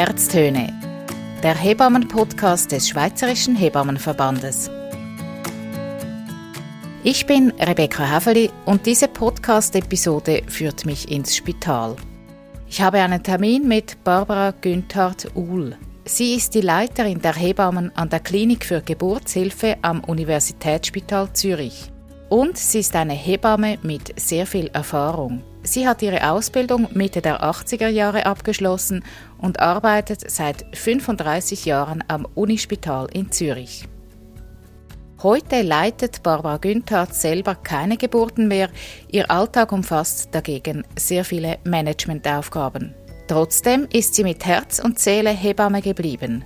Herztöne, der Hebammen-Podcast des Schweizerischen Hebammenverbandes. Ich bin Rebecca Haveli und diese Podcast-Episode führt mich ins Spital. Ich habe einen Termin mit Barbara Günthardt-Uhl. Sie ist die Leiterin der Hebammen an der Klinik für Geburtshilfe am Universitätsspital Zürich. Und sie ist eine Hebamme mit sehr viel Erfahrung. Sie hat ihre Ausbildung Mitte der 80er Jahre abgeschlossen und arbeitet seit 35 Jahren am Unispital in Zürich. Heute leitet Barbara Günthardt selber keine Geburten mehr. Ihr Alltag umfasst dagegen sehr viele Managementaufgaben. Trotzdem ist sie mit Herz und Seele Hebamme geblieben.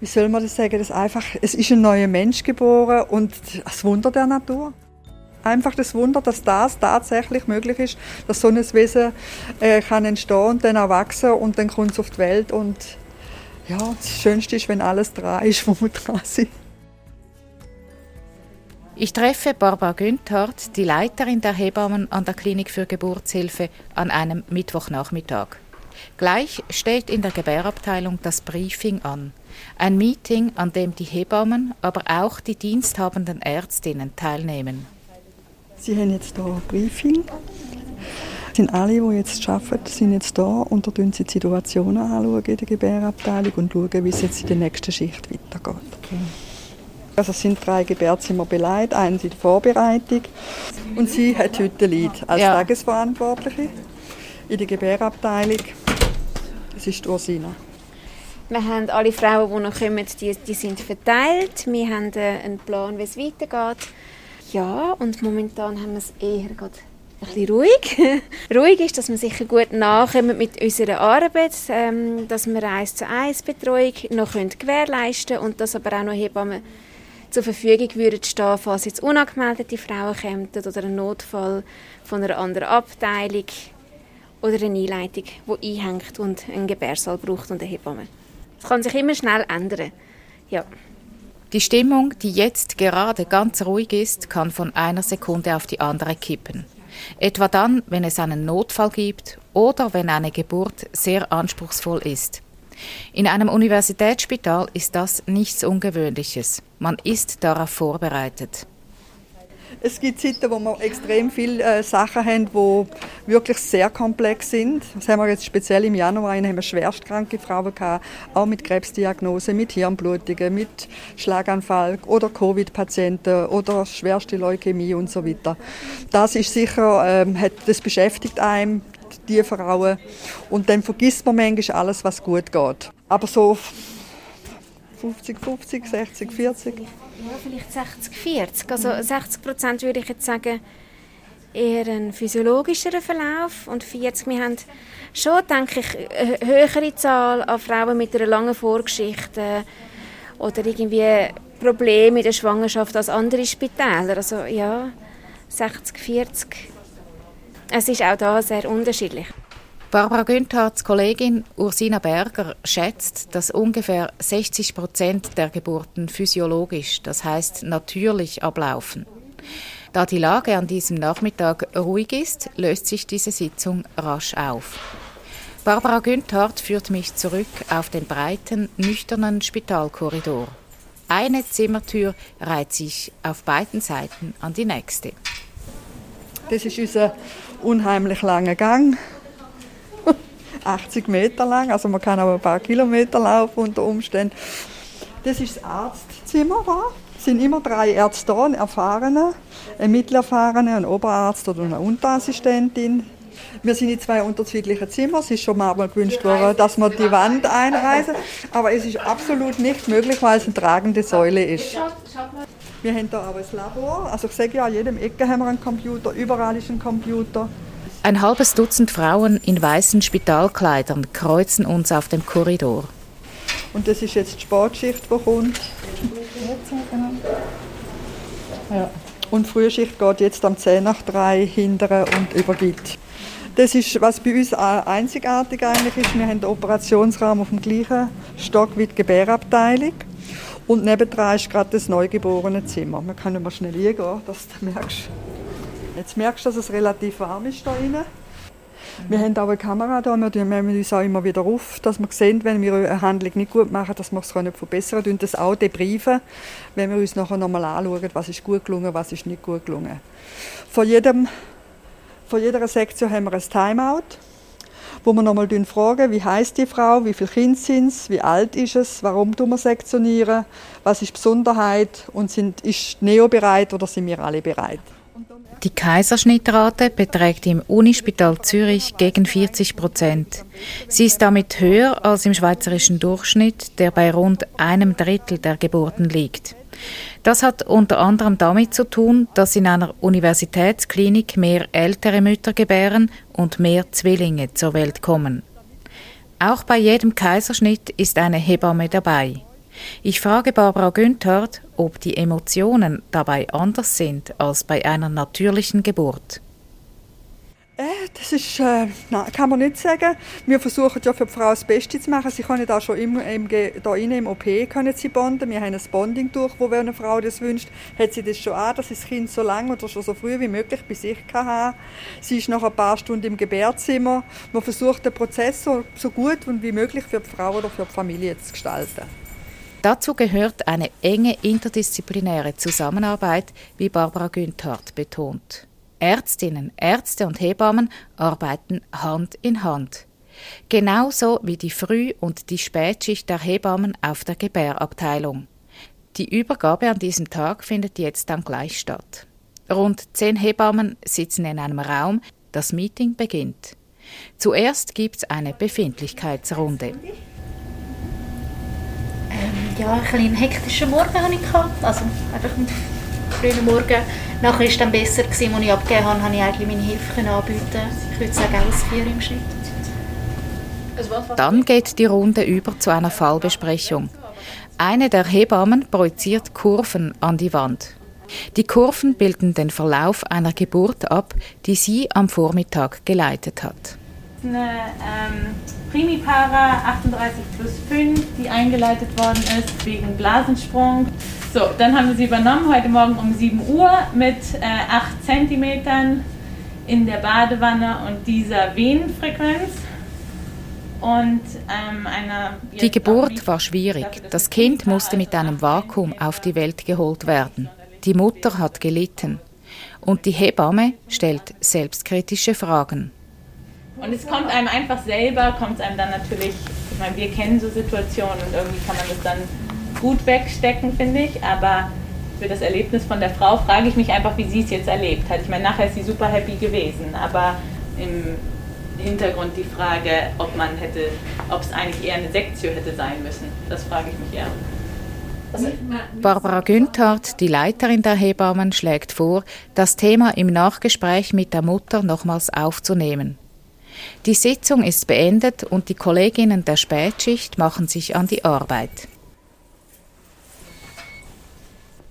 Wie soll man das sagen? Das einfach, es ist ein neuer Mensch geboren und das Wunder der Natur. Einfach das Wunder, dass das tatsächlich möglich ist, dass so ein Wesen äh, kann entstehen und dann auch wachsen und dann kommt es auf die Welt und ja, das Schönste ist, wenn alles dran ist, wo wir dran sind. Ich treffe Barbara Günthardt, die Leiterin der Hebammen an der Klinik für Geburtshilfe, an einem Mittwochnachmittag. Gleich steht in der Gebärabteilung das Briefing an. Ein Meeting, an dem die Hebammen, aber auch die diensthabenden Ärztinnen teilnehmen. Sie haben jetzt hier ein Briefing. Sind alle, die jetzt arbeiten, sind jetzt da und da schauen sie die Situationen anschauen in der Gebärabteilung und schauen, wie es jetzt in der nächsten Schicht weitergeht. Okay. Also es sind drei Gebärzimmer beleidigt, eins in der Vorbereitung und sie hat heute Lied als ja. Tagesverantwortliche in der Gebärabteilung. Das ist Ursina. Wir haben alle Frauen, die noch kommen, die, die sind verteilt. Wir haben äh, einen Plan, wie es weitergeht. Ja, und momentan haben wir es eher gerade ein bisschen ruhig. ruhig ist, dass wir sicher gut nachkommen mit unserer Arbeit, ähm, dass wir eins zu eins Betreuung noch gewährleisten können und dass aber auch noch Hebammen zur Verfügung würden stehen, falls jetzt unangemeldete Frauen kommen oder ein Notfall von einer anderen Abteilung oder eine Einleitung, die einhängt und einen Gebärsaal braucht und eine Hebamme. Das kann sich immer schnell ändern. Ja. Die Stimmung, die jetzt gerade ganz ruhig ist, kann von einer Sekunde auf die andere kippen. Etwa dann, wenn es einen Notfall gibt oder wenn eine Geburt sehr anspruchsvoll ist. In einem Universitätsspital ist das nichts Ungewöhnliches. Man ist darauf vorbereitet. Es gibt Zeiten, wo wir extrem viele äh, Sachen haben, die wirklich sehr komplex sind. Das haben wir jetzt speziell im Januar, haben wir schwerstkranke Frauen gehabt, auch mit Krebsdiagnose, mit Hirnblutungen, mit Schlaganfall oder Covid-Patienten oder schwerste Leukämie und so weiter. Das ist sicher, ähm, hat, das beschäftigt einem die Frauen. Und dann vergisst man manchmal alles, was gut geht. Aber so 50, 50, 60, 40. Ja, vielleicht 60, 40. Also 60 Prozent würde ich jetzt sagen, eher ein physiologischerer Verlauf und 40, wir haben schon, denke ich, eine höhere Zahl an Frauen mit einer langen Vorgeschichte oder irgendwie Probleme in der Schwangerschaft als andere Spitäler. Also ja, 60, 40 es ist auch da sehr unterschiedlich. Barbara Günthardts Kollegin Ursina Berger schätzt, dass ungefähr 60 Prozent der Geburten physiologisch, das heißt natürlich, ablaufen. Da die Lage an diesem Nachmittag ruhig ist, löst sich diese Sitzung rasch auf. Barbara Günthardt führt mich zurück auf den breiten, nüchternen Spitalkorridor. Eine Zimmertür reiht sich auf beiden Seiten an die nächste. Das ist unser unheimlich langer Gang. 80 Meter lang, also man kann auch ein paar Kilometer laufen unter Umständen. Das ist das Arztzimmer da. Es sind immer drei Ärzte da, eine erfahrene, ein mittelerfahrene, ein Oberarzt oder eine Unterassistentin. Wir sind in zwei unterschiedlichen Zimmern. Es ist schon mal gewünscht worden, dass wir die Wand einreisen. Aber es ist absolut nicht möglich, weil es eine tragende Säule ist. Wir haben hier auch ein Labor. Also ich sage ja, an jedem Ecke haben wir einen Computer, überall ist ein Computer. Ein halbes Dutzend Frauen in weißen Spitalkleidern kreuzen uns auf dem Korridor. Und das ist jetzt die Sportschicht, die kommt. Ja. Und die Frühschicht geht jetzt am 10 nach 3 hinterher und übergibt. Das ist, was bei uns einzigartig eigentlich ist. Wir haben den Operationsraum auf dem gleichen Stock wie die Gebärabteilung. Und nebendran ist gerade das neugeborene Zimmer. Wir können mal schnell hingehen, dass du merkst. Jetzt merkst du, dass es relativ warm ist da drinnen. Wir haben auch eine Kamera da, wir nehmen uns auch immer wieder auf, dass wir sehen, wenn wir eine Handlung nicht gut machen, dass wir es verbessern können. Und das auch debriefen, wenn wir uns nachher nochmal anschauen, was ist gut gelungen, was ist nicht gut gelungen. Von, jedem, von jeder Sektion haben wir ein Timeout wo wir nochmal fragen, wie heißt die Frau, wie viele Kinder sind es, wie alt ist es, warum tun wir sektionieren, was ist die Besonderheit und sind, ist Neo bereit oder sind wir alle bereit? Die Kaiserschnittrate beträgt im Unispital Zürich gegen 40 Prozent. Sie ist damit höher als im schweizerischen Durchschnitt, der bei rund einem Drittel der Geburten liegt. Das hat unter anderem damit zu tun, dass in einer Universitätsklinik mehr ältere Mütter gebären und mehr Zwillinge zur Welt kommen. Auch bei jedem Kaiserschnitt ist eine Hebamme dabei. Ich frage Barbara Günthardt, ob die Emotionen dabei anders sind als bei einer natürlichen Geburt. Äh, das ist, äh, nein, kann man nicht sagen. Wir versuchen ja für die Frau das Beste zu machen. Sie können auch schon im, im, da im OP können sie bonden. Wir haben ein Bonding durch, wo wenn eine Frau das wünscht, hat sie das schon an, dass sie das Kind so lange oder schon so früh wie möglich bei sich kann haben. Sie ist noch ein paar Stunden im Gebärzimmer. Man versucht den Prozess so, so gut und wie möglich für die Frau oder für die Familie zu gestalten. Dazu gehört eine enge interdisziplinäre Zusammenarbeit, wie Barbara Günthardt betont. Ärztinnen, Ärzte und Hebammen arbeiten Hand in Hand. Genauso wie die Früh- und die Spätschicht der Hebammen auf der Gebärabteilung. Die Übergabe an diesem Tag findet jetzt dann gleich statt. Rund zehn Hebammen sitzen in einem Raum, das Meeting beginnt. Zuerst gibt es eine Befindlichkeitsrunde. Ja, ein bisschen hektischen Morgen hatte ich. Also einfach mit frühen Morgen. Nachher war es dann besser, gewesen, als ich abgegeben habe, habe ich eigentlich meine Hilfe anbieten Ich würde sagen, alles vier im Schnitt. Also dann geht die Runde über zu einer Fallbesprechung. Eine der Hebammen projiziert Kurven an die Wand. Die Kurven bilden den Verlauf einer Geburt ab, die sie am Vormittag geleitet hat. Eine ähm, Primipara 38 plus 5, die eingeleitet worden ist wegen Blasensprung. So, dann haben wir sie übernommen heute Morgen um 7 Uhr mit äh, 8 cm in der Badewanne und dieser Venenfrequenz. Und, ähm, die Geburt war schwierig. Das Kind musste mit einem Vakuum auf die Welt geholt werden. Die Mutter hat gelitten. Und die Hebamme stellt selbstkritische Fragen. Und es kommt einem einfach selber, kommt es einem dann natürlich, ich meine, wir kennen so Situationen und irgendwie kann man das dann gut wegstecken, finde ich. Aber für das Erlebnis von der Frau frage ich mich einfach, wie sie es jetzt erlebt hat. Ich meine, nachher ist sie super happy gewesen, aber im Hintergrund die Frage, ob man hätte, ob es eigentlich eher eine Sektio hätte sein müssen. Das frage ich mich eher. Barbara Günthardt, die Leiterin der Hebammen, schlägt vor, das Thema im Nachgespräch mit der Mutter nochmals aufzunehmen. Die Sitzung ist beendet und die Kolleginnen der Spätschicht machen sich an die Arbeit.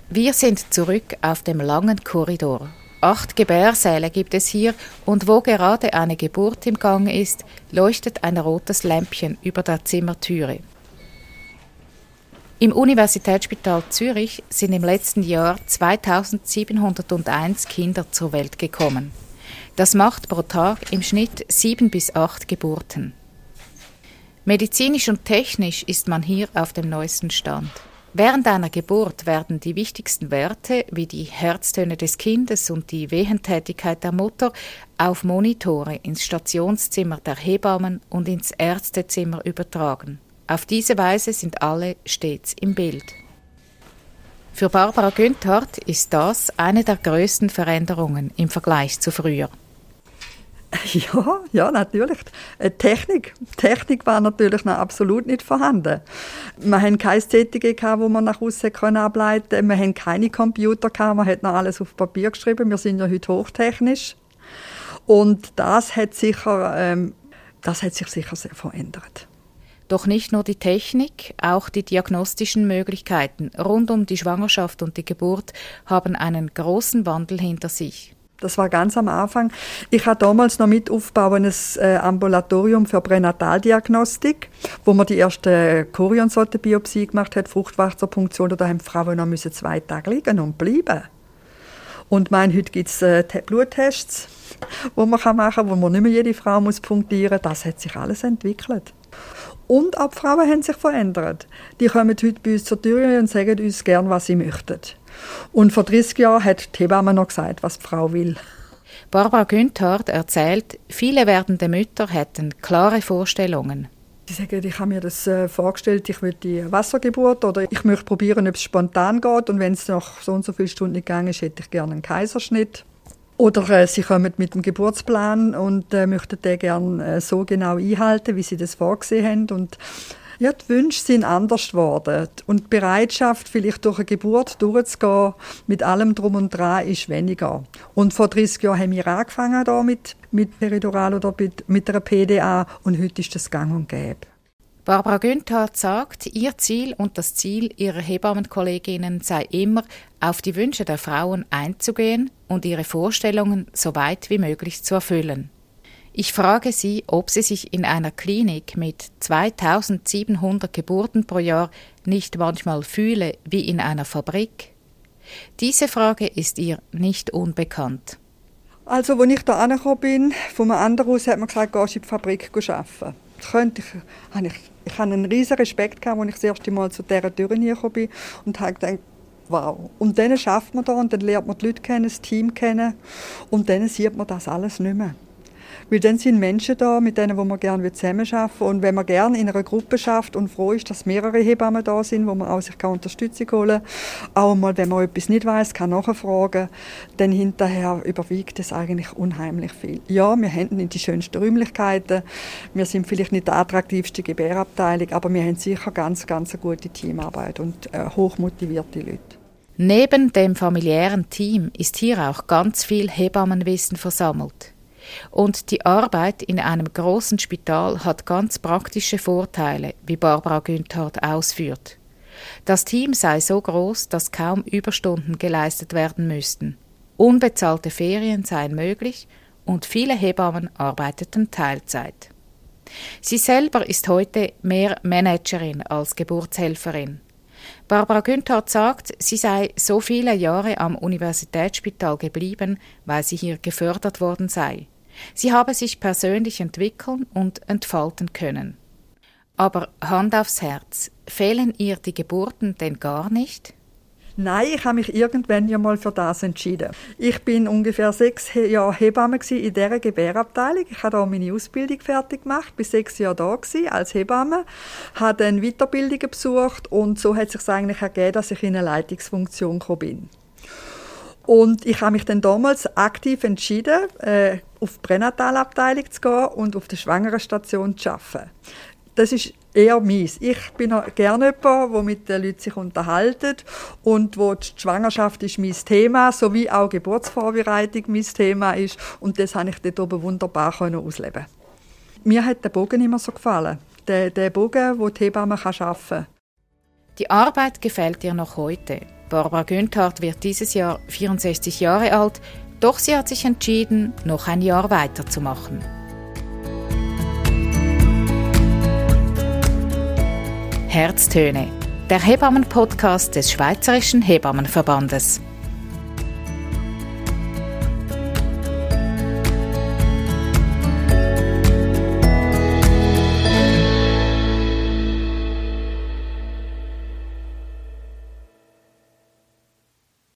Wir sind zurück auf dem langen Korridor. Acht Gebärsäle gibt es hier und wo gerade eine Geburt im Gang ist, leuchtet ein rotes Lämpchen über der Zimmertüre. Im Universitätsspital Zürich sind im letzten Jahr 2701 Kinder zur Welt gekommen. Das macht pro Tag im Schnitt sieben bis acht Geburten. Medizinisch und technisch ist man hier auf dem neuesten Stand. Während einer Geburt werden die wichtigsten Werte wie die Herztöne des Kindes und die Wehentätigkeit der Mutter auf Monitore ins Stationszimmer der Hebammen und ins Ärztezimmer übertragen. Auf diese Weise sind alle stets im Bild. Für Barbara Günthardt ist das eine der größten Veränderungen im Vergleich zu früher. Ja, ja, natürlich. Äh, Technik. Technik war natürlich noch absolut nicht vorhanden. Wir hatten keine CTG, wo man nach außen ableiten konnte. Wir hatten keine Computer, man hat noch alles auf Papier geschrieben. Wir sind ja heute hochtechnisch. Und das hat, sicher, ähm, das hat sich sicher sehr verändert. Doch nicht nur die Technik, auch die diagnostischen Möglichkeiten rund um die Schwangerschaft und die Geburt haben einen großen Wandel hinter sich. Das war ganz am Anfang. Ich habe damals noch mit aufbauen ein äh, Ambulatorium für Pränataldiagnostik, wo man die erste Chorionsortenbiopsie gemacht hat, Fruchtwasserpunktion. Da haben Frauen noch müssen zwei Tage liegen und bleiben. Und mein, heute gibt es äh, Bluttests, die man machen kann, wo man nicht mehr jede Frau muss punktieren muss. Das hat sich alles entwickelt. Und auch die Frauen haben sich verändert. Die kommen heute bei uns zur Tür und sagen uns gern, was sie möchten. Und vor 30 Jahren hat die Hebamme noch gesagt, was die Frau will. Barbara Günthardt erzählt, viele werdende Mütter hätten klare Vorstellungen. Sie sagen, ich habe mir das äh, vorgestellt, ich will die Wassergeburt oder ich möchte probieren, ob es spontan geht und wenn es nach so und so vielen Stunden nicht gegangen ist, hätte ich gerne einen Kaiserschnitt. Oder äh, sie kommen mit dem Geburtsplan und äh, möchten den gerne äh, so genau einhalten, wie sie das vorgesehen haben und ja, die Wünsche sind anders geworden. Und die Bereitschaft, vielleicht durch eine Geburt durchzugehen, mit allem Drum und Dran, ist weniger. Und vor 30 Jahren haben wir angefangen da mit, mit Peridural oder mit, mit einer PDA und heute ist das gang und gäbe. Barbara Günther sagt, ihr Ziel und das Ziel ihrer Hebammenkolleginnen sei immer, auf die Wünsche der Frauen einzugehen und ihre Vorstellungen so weit wie möglich zu erfüllen. Ich frage Sie, ob Sie sich in einer Klinik mit 2700 Geburten pro Jahr nicht manchmal fühle wie in einer Fabrik. Diese Frage ist ihr nicht unbekannt. Also, als ich da angekommen bin, von einem anderen aus hat man gesagt, gehst in die Fabrik arbeiten. Das könnte ich, ich, ich hatte einen riesen Respekt, gehabt, als ich das erste Mal zu dieser Tür gekommen bin und habe gedacht, wow. Und dann schafft man da und dann lernt man die Leute kennen, das Team kennen und dann sieht man das alles nicht mehr. Weil dann sind Menschen da, mit denen wo man gerne zusammenarbeiten will. Und wenn man gerne in einer Gruppe schafft und froh ist, dass mehrere Hebammen da sind, wo man auch sich Unterstützung holen kann, auch mal, wenn man etwas nicht weiß, kann nachfragen, dann hinterher überwiegt es eigentlich unheimlich viel. Ja, wir haben nicht die schönsten Räumlichkeiten, wir sind vielleicht nicht die attraktivste Gebärabteilung, aber wir haben sicher ganz, ganz eine gute Teamarbeit und äh, hochmotivierte Leute. Neben dem familiären Team ist hier auch ganz viel Hebammenwissen versammelt. Und die Arbeit in einem großen Spital hat ganz praktische Vorteile, wie Barbara Günthardt ausführt. Das Team sei so groß, dass kaum Überstunden geleistet werden müssten. Unbezahlte Ferien seien möglich und viele Hebammen arbeiteten Teilzeit. Sie selber ist heute mehr Managerin als Geburtshelferin. Barbara Günthardt sagt, sie sei so viele Jahre am Universitätsspital geblieben, weil sie hier gefördert worden sei. Sie habe sich persönlich entwickeln und entfalten können. Aber Hand aufs Herz, fehlen ihr die Geburten denn gar nicht? Nein, ich habe mich irgendwann ja mal für das entschieden. Ich bin ungefähr sechs Jahre Hebamme in dieser Gebärabteilung. Ich habe da meine Ausbildung fertig gemacht, bin sechs Jahre da als Hebamme, habe dann Weiterbildungen besucht und so hat es sich eigentlich ergeben, dass ich in eine Leitungsfunktion gekommen bin. Und ich habe mich dann damals aktiv entschieden, äh, auf die Pränatalabteilung zu gehen und auf der Schwangerenstation zu arbeiten. Das ist eher meins. Ich bin gerne jemand, der mit den Leuten sich und wo die Schwangerschaft ist mein Thema, sowie auch Geburtsvorbereitung mein Thema ist. Und das habe ich dort oben wunderbar ausleben Mir hat der Bogen immer so gefallen. Der, der Bogen, wo die Hebamme arbeiten kann. Die Arbeit gefällt dir noch heute. Barbara Günthardt wird dieses Jahr 64 Jahre alt, doch sie hat sich entschieden, noch ein Jahr weiterzumachen. Herztöne, der Hebammen-Podcast des Schweizerischen Hebammenverbandes.